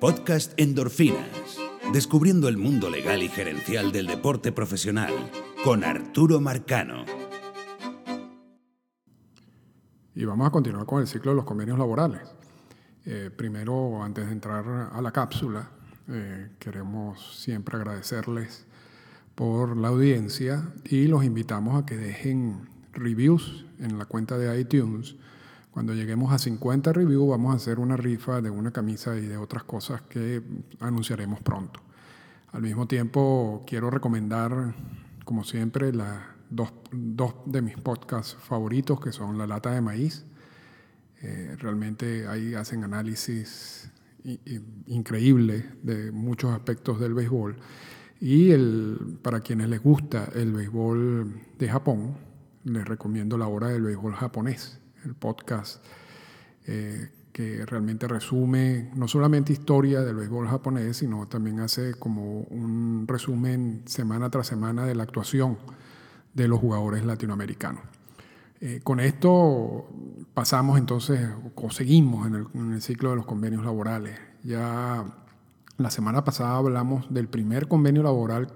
Podcast Endorfinas. Descubriendo el mundo legal y gerencial del deporte profesional con Arturo Marcano. Y vamos a continuar con el ciclo de los convenios laborales. Eh, primero, antes de entrar a la cápsula, eh, queremos siempre agradecerles por la audiencia y los invitamos a que dejen reviews en la cuenta de iTunes cuando lleguemos a 50 reviews vamos a hacer una rifa de una camisa y de otras cosas que anunciaremos pronto. Al mismo tiempo quiero recomendar, como siempre, las dos, de mis podcasts favoritos que son La Lata de Maíz. Eh, realmente ahí hacen análisis increíbles de muchos aspectos del béisbol. Y el, para quienes les gusta el béisbol de Japón, les recomiendo la hora del béisbol japonés el podcast eh, que realmente resume no solamente historia del béisbol japonés, sino también hace como un resumen semana tras semana de la actuación de los jugadores latinoamericanos. Eh, con esto pasamos entonces, o seguimos en el, en ciclo de los convenios laborales. Ya la semana pasada hablamos del primer convenio laboral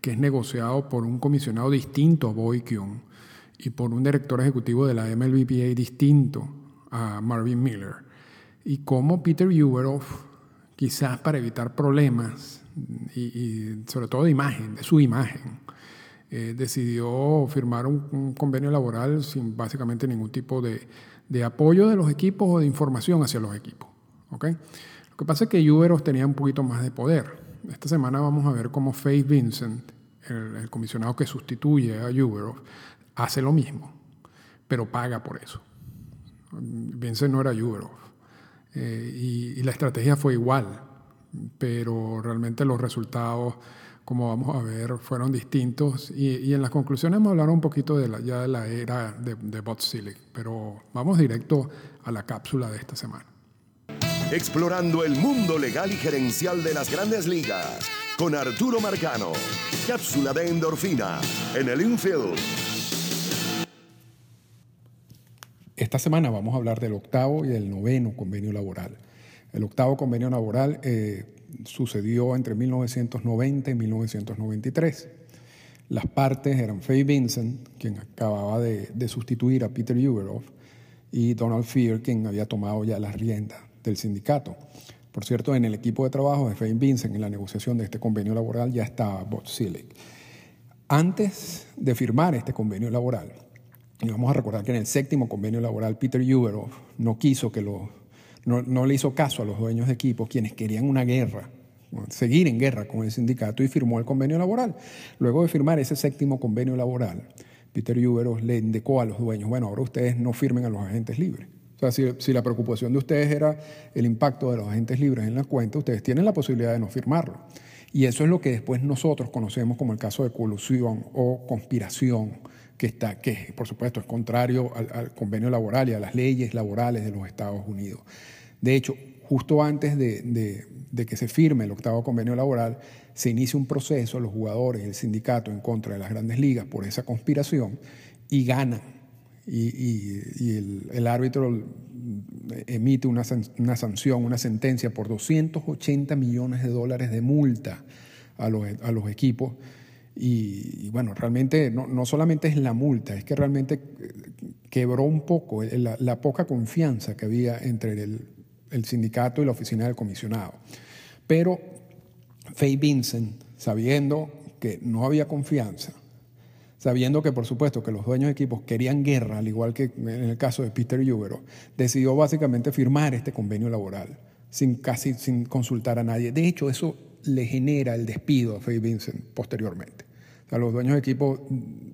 que es negociado por un comisionado distinto a Boy y por un director ejecutivo de la MLBPA distinto a Marvin Miller. Y cómo Peter Uberoff, quizás para evitar problemas y, sobre todo de imagen, de su imagen, eh, decidió firmar un, convenio laboral sin básicamente ningún tipo de, de, apoyo de los equipos o de información hacia los equipos. ¿okay? Lo que pasa es que Uberoff tenía un poquito más de poder. Esta semana vamos a ver cómo Faith Vincent, el, el comisionado que sustituye a Uberoff, hace lo mismo, pero paga por eso. Vincent no era Uberoff. Eh, y, la estrategia fue igual, pero realmente los resultados, como vamos a ver, fueron distintos. Y, en las conclusiones vamos a hablar un poquito de la, ya de la era de, de Bot pero vamos directo a la cápsula de esta semana. Explorando el mundo legal y gerencial de las grandes ligas con Arturo Marcano. Cápsula de endorfina en el infield. Esta semana vamos a hablar del octavo y del noveno convenio laboral. El octavo convenio laboral eh, sucedió entre 1990 y 1993. Las partes eran Faye Vincent, quien acababa de, sustituir a Peter Uberoff, y Donald Fear, quien había tomado ya las riendas del sindicato. Por cierto, en el equipo de trabajo de Faye Vincent, en la negociación de este convenio laboral, ya estaba Bob Silic. Antes de firmar este convenio laboral, y vamos a recordar que en el séptimo convenio laboral Peter Uberoff no quiso que los, no, le hizo caso a los dueños de equipos, quienes querían una guerra, seguir en guerra con el sindicato y firmó el convenio laboral. Luego de firmar ese séptimo convenio laboral, Peter Uberoff le indicó a los dueños, bueno, ahora ustedes no firmen a los agentes libres. O sea, si, la preocupación de ustedes era el impacto de los agentes libres en la cuenta, ustedes tienen la posibilidad de no firmarlo. Y eso es lo que después nosotros conocemos como el caso de colusión o conspiración que, está, que por supuesto es contrario al, convenio laboral y a las leyes laborales de los Estados Unidos. De hecho, justo antes de, que se firme el octavo convenio laboral, se inicia un proceso, los jugadores el sindicato en contra de las grandes ligas por esa conspiración y ganan. Y, el, árbitro emite una, una, sanción, una sentencia por 280 millones de dólares de multa a los equipos y, bueno, realmente no, solamente es la multa, es que realmente eh, quebró un poco la, poca confianza que había entre el, sindicato y la oficina del comisionado. Pero Faye Vincent, sabiendo que no había confianza, sabiendo que por supuesto que los dueños de equipos querían guerra, al igual que en el caso de Peter Uvero, decidió básicamente firmar este convenio laboral sin casi sin consultar a nadie. De hecho, eso le genera el despido a Faye Vincent posteriormente los dueños de equipo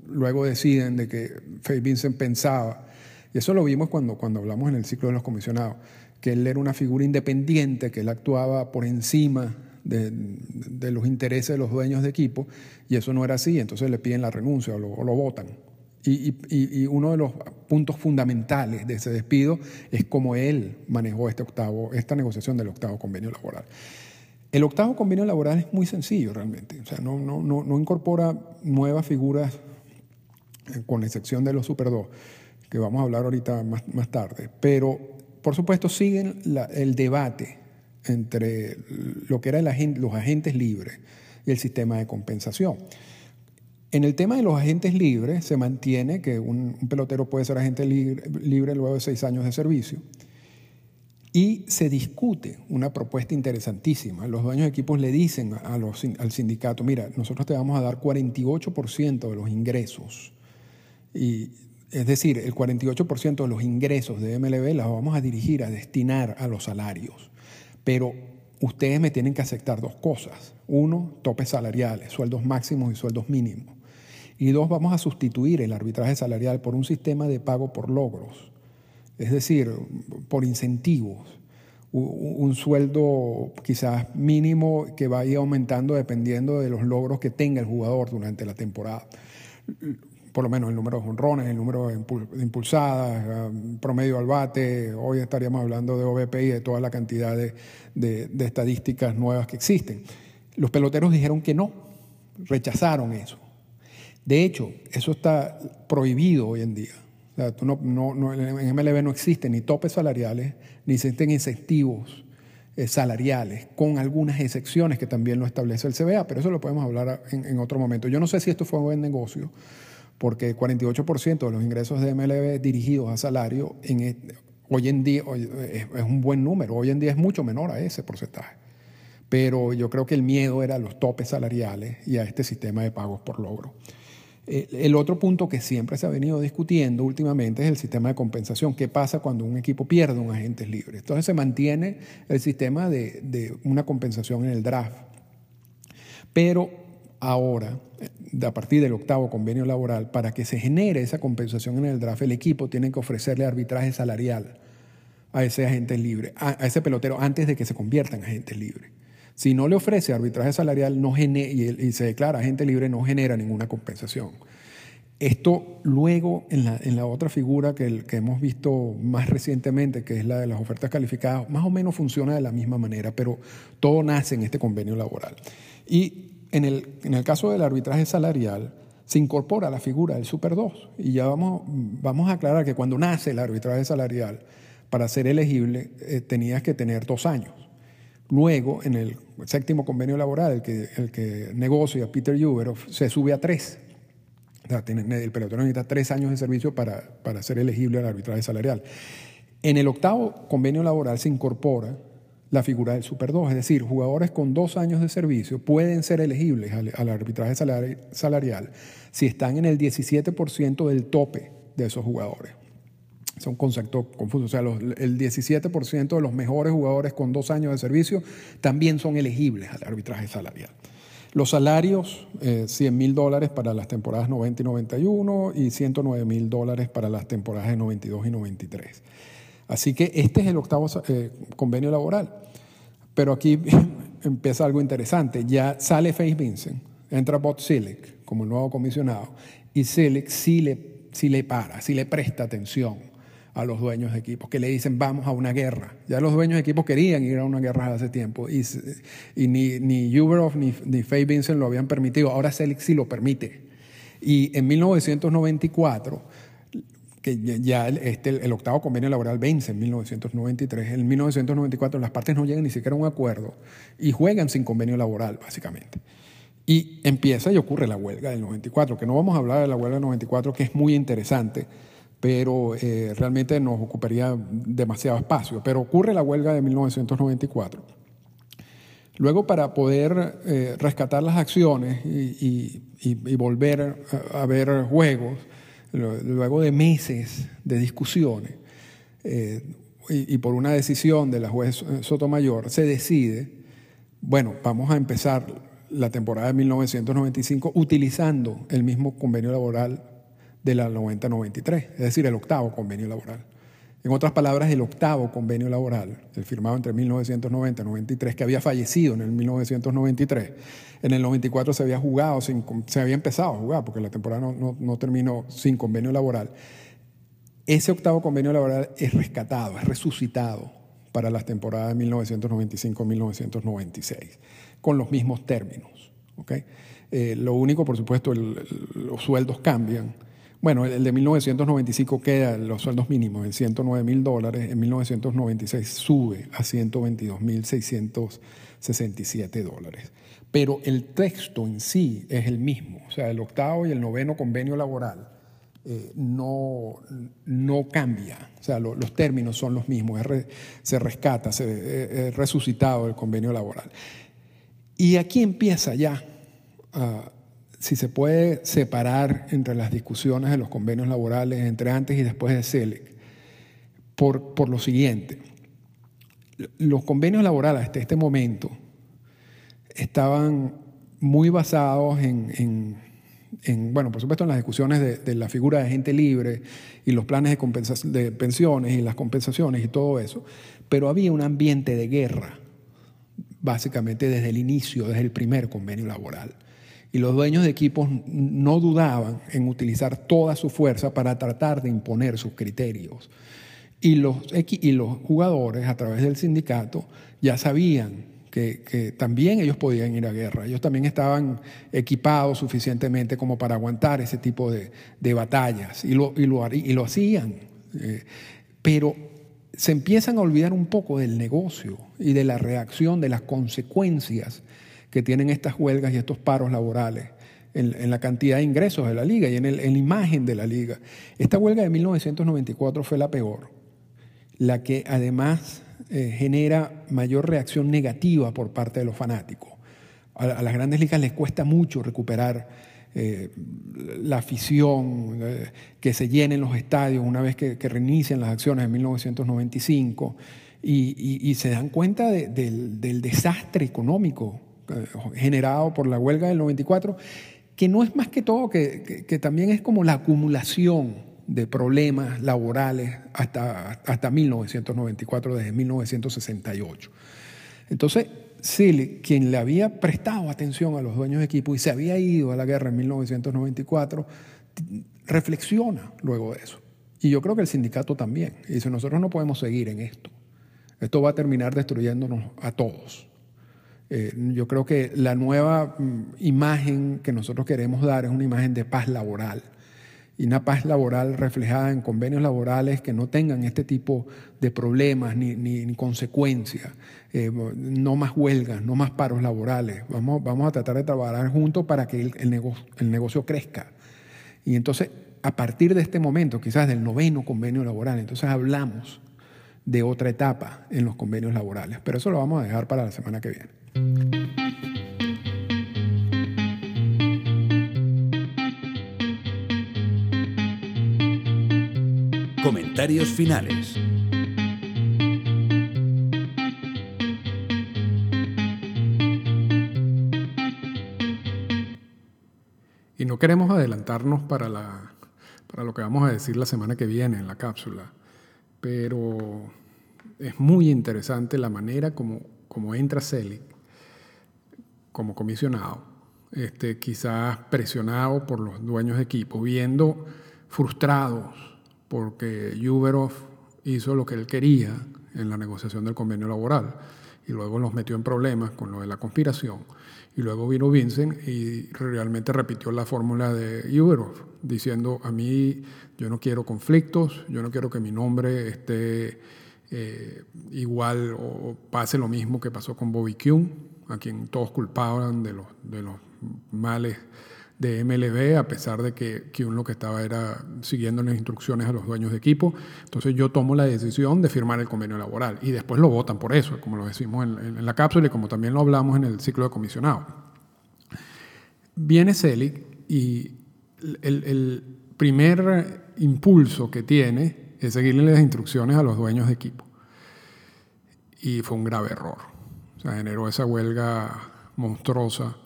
luego deciden de que Faye Vincent pensaba, y eso lo vimos cuando, cuando hablamos en el ciclo de los comisionados, que él era una figura independiente, que él actuaba por encima de, los intereses de los dueños de equipo, y eso no era así, entonces le piden la renuncia o lo, votan. Y, y, uno de los puntos fundamentales de ese despido es cómo él manejó este octavo, esta negociación del octavo convenio laboral. El octavo convenio laboral es muy sencillo realmente, o sea, no, incorpora nuevas figuras, eh, con excepción de los Super 2, que vamos a hablar ahorita más, tarde, pero por supuesto siguen el debate entre lo que eran los agentes libres y el sistema de compensación. En el tema de los agentes libres se mantiene que un, pelotero puede ser agente libre, luego de seis años de servicio y se discute una propuesta interesantísima. Los dueños de equipos le dicen los, al sindicato, mira, nosotros te vamos a dar 48% de los ingresos. Y, es decir, el 48% de los ingresos de MLB las vamos a dirigir, a destinar a los salarios. Pero ustedes me tienen que aceptar dos cosas. Uno, topes salariales, sueldos máximos y sueldos mínimos. Y dos, vamos a sustituir el arbitraje salarial por un sistema de pago por logros, es decir, por incentivos. Un sueldo quizás mínimo que vaya aumentando dependiendo de los logros que tenga el jugador durante la temporada. Por lo menos el número de honrones, el número de impulsadas, promedio al bate. Hoy estaríamos hablando de OVP y de toda la cantidad de, de estadísticas nuevas que existen. Los peloteros dijeron que no, rechazaron eso. De hecho, eso está prohibido hoy en día. En MLB no existen ni topes salariales, ni existen incentivos eh, salariales, con algunas excepciones que también lo establece el CBA, pero eso lo podemos hablar en, otro momento. Yo no sé si esto fue un buen negocio, porque 48% de los ingresos de MLB dirigidos a salario en, hoy en día es, es un buen número, hoy en día es mucho menor a ese porcentaje pero yo creo que el miedo era a los topes salariales y a este sistema de pagos por logro. Eh, el otro punto que siempre se ha venido discutiendo últimamente es el sistema de compensación. ¿Qué pasa cuando un equipo pierde un agente libre? Entonces se mantiene el sistema de, una compensación en el draft. Pero ahora, a partir del octavo convenio laboral, para que se genere esa compensación en el draft, el equipo tiene que ofrecerle arbitraje salarial a ese agente libre, a, ese pelotero, antes de que se convierta en agente libre. Si no le ofrece arbitraje salarial no y, se declara agente libre, no genera ninguna compensación. Esto luego, en la, otra figura que, que, hemos visto más recientemente, que es la de las ofertas calificadas, más o menos funciona de la misma manera, pero todo nace en este convenio laboral. Y en el, en el caso del arbitraje salarial, se incorpora la figura del Super 2. Y ya vamos, vamos a aclarar que cuando nace el arbitraje salarial, para ser elegible, eh, tenías que tener dos años. Luego, en el séptimo convenio laboral, el que, el que negocia Peter Uberoff, se sube a tres. Tiene, el pelotero necesita tres años de servicio para, para ser elegible al arbitraje salarial. En el octavo convenio laboral se incorpora la figura del Super 2, es decir, jugadores con dos años de servicio pueden ser elegibles al, al arbitraje salarial si están en el 17% del tope de esos jugadores. Es un concepto confuso. O sea, el 17% de los mejores jugadores con dos años de servicio también son elegibles al arbitraje salarial. Los salarios, 100 eh, mil dólares para las temporadas 90 y 91 y 109 mil dólares para las temporadas de 92 y 93. Así que este es el octavo eh, convenio laboral. Pero aquí empieza algo interesante. Ya sale Face Vincent, entra Bob Silic como el nuevo comisionado y Silic sí le, sí le para, sí le presta atención a los dueños de equipos, que le dicen vamos a una guerra. Ya los dueños de equipos querían ir a una guerra hace tiempo y, ni, ni Uberoff ni, ni Faye Vincent lo habían permitido. Ahora Selig sí lo permite. Y en 1994, que ya este, el, octavo convenio laboral vence en 1993, en 1994 las partes no llegan ni siquiera a un acuerdo y juegan sin convenio laboral, básicamente. Y empieza y ocurre la huelga del 94, que no vamos a hablar de la huelga del 94, que es muy interesante pero eh, realmente nos ocuparía demasiado espacio. Pero ocurre la huelga de 1994. Luego, para poder eh, rescatar las acciones y, volver a, ver juegos, luego de meses de discusiones, eh, y, por una decisión de la juez Sotomayor, se decide, bueno, vamos a empezar la temporada de 1995 utilizando el mismo convenio laboral de la 90-93, es decir, el octavo convenio laboral. En otras palabras, el octavo convenio laboral, el firmado entre 1990 y 93, que había fallecido en el 1993, en el 94 se había jugado, se había empezado a jugar, porque la temporada no, no terminó sin convenio laboral. Ese octavo convenio laboral es rescatado, es resucitado para las temporadas de 1995-1996, con los mismos términos. ¿okay? Eh, lo único, por supuesto, los sueldos cambian, Bueno, el de 1995 queda los sueldos mínimos en 109 mil dólares, en 1996 sube a 122 mil 667 dólares. Pero el texto en sí es el mismo, o sea, el octavo y el noveno convenio laboral eh, no, no cambia, o sea, los términos son los mismos, se rescata, se es resucitado el convenio laboral. Y aquí empieza ya uh, si se puede separar entre las discusiones de los convenios laborales entre antes y después de CELEC, por, por lo siguiente. Los convenios laborales hasta este momento estaban muy basados en, bueno, por supuesto en las discusiones de, la figura de gente libre y los planes de, de pensiones y las compensaciones y todo eso, pero había un ambiente de guerra, básicamente desde el inicio, desde el primer convenio laboral y los dueños de equipos no dudaban en utilizar toda su fuerza para tratar de imponer sus criterios. Y los, y los jugadores, a través del sindicato, ya sabían que, también ellos podían ir a guerra. Ellos también estaban equipados suficientemente como para aguantar ese tipo de, batallas y lo, y lo, y lo hacían. Eh, pero se empiezan a olvidar un poco del negocio y de la reacción, de las consecuencias que tienen estas huelgas y estos paros laborales en, la cantidad de ingresos de la liga y en, la imagen de la liga. Esta huelga de 1994 fue la peor, la que además eh, genera mayor reacción negativa por parte de los fanáticos. A, las grandes ligas les cuesta mucho recuperar eh, la afición, eh, que se llenen los estadios una vez que, reinician las acciones en 1995 y, se dan cuenta del, desastre económico generado por la huelga del 94, que no es más que todo, que, que, también es como la acumulación de problemas laborales hasta, hasta 1994, desde 1968. Entonces, Silly, quien le había prestado atención a los dueños de equipo y se había ido a la guerra en 1994, reflexiona luego de eso. Y yo creo que el sindicato también. Y dice, nosotros no podemos seguir en esto. Esto va a terminar destruyéndonos a todos. Eh, yo creo que la nueva mm, imagen que nosotros queremos dar es una imagen de paz laboral y una paz laboral reflejada en convenios laborales que no tengan este tipo de problemas ni, consecuencias, eh, no más huelgas, no más paros laborales. Vamos, vamos a tratar de trabajar juntos para que el, negocio, el negocio crezca. Y entonces, a partir de este momento, quizás del noveno convenio laboral, entonces hablamos de otra etapa en los convenios laborales. Pero eso lo vamos a dejar para la semana que viene. Comentarios finales. Y no queremos adelantarnos para, la, para lo que vamos a decir la semana que viene en la cápsula, pero es muy interesante la manera como, como entra Celic como comisionado, este, quizás presionado por los dueños de equipo, viendo frustrados porque Yuberov hizo lo que él quería en la negociación del convenio laboral y luego los metió en problemas con lo de la conspiración. Y luego vino Vincent y realmente repitió la fórmula de Yuberov, diciendo, a mí yo no quiero conflictos, yo no quiero que mi nombre esté eh, igual o pase lo mismo que pasó con Bobby Kuhn, a quien todos culpaban de los, de los males de MLB, a pesar de que Kuhn lo que estaba era siguiendo las instrucciones a los dueños de equipo. Entonces yo tomo la decisión de firmar el convenio laboral y después lo votan por eso, como lo decimos en, la cápsula y como también lo hablamos en el ciclo de comisionado. Viene Selig y el primer impulso que tiene es seguirle las instrucciones a los dueños de equipo. Y fue un grave error generó esa huelga monstruosa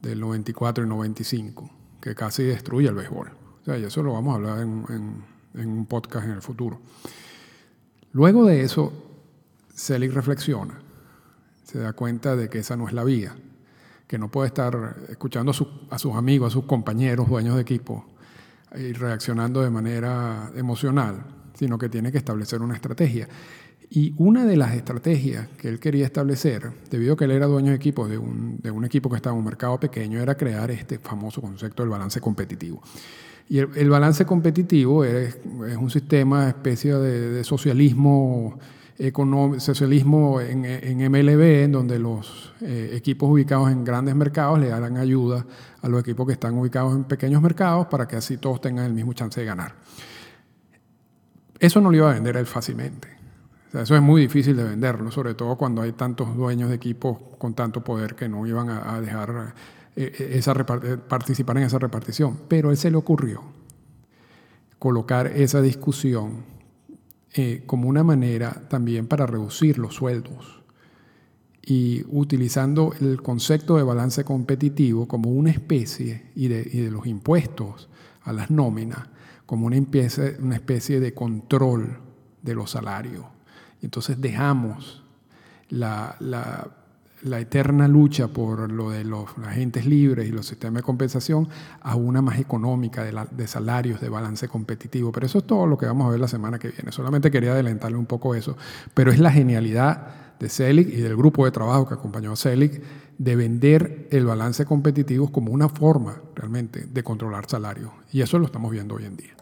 del 94 y 95, que casi destruye el béisbol. O sea, y eso lo vamos a hablar en, un podcast en el futuro. Luego de eso, Selig reflexiona, se da cuenta de que esa no es la vía, que no puede estar escuchando a, a sus amigos, a sus compañeros, dueños de equipo, y reaccionando de manera emocional, sino que tiene que establecer una estrategia. Y una de las estrategias que él quería establecer, debido a que él era dueño de equipo de un, de un equipo que estaba en un mercado pequeño, era crear este famoso concepto del balance competitivo. Y el, balance competitivo es, un sistema, especie de, socialismo socialismo en, MLB, en donde los eh, equipos ubicados en grandes mercados le dan ayuda a los equipos que están ubicados en pequeños mercados para que así todos tengan el mismo chance de ganar. Eso no lo iba a vender él fácilmente. Eso es muy difícil de venderlo, sobre todo cuando hay tantos dueños de equipos con tanto poder que no iban a, dejar eh, eh, esa participar en esa repartición. Pero a él se le ocurrió colocar esa discusión eh, como una manera también para reducir los sueldos y utilizando el concepto de balance competitivo como una especie y de, los impuestos a las nóminas como una especie, una especie de control de los salarios. Entonces dejamos la, eterna lucha por lo de los agentes libres y los sistemas de compensación a una más económica de, de, salarios, de balance competitivo. Pero eso es todo lo que vamos a ver la semana que viene. Solamente quería adelantarle un poco eso. Pero es la genialidad de CELIC y del grupo de trabajo que acompañó a CELIC de vender el balance competitivo como una forma realmente de controlar salarios. Y eso lo estamos viendo hoy en día.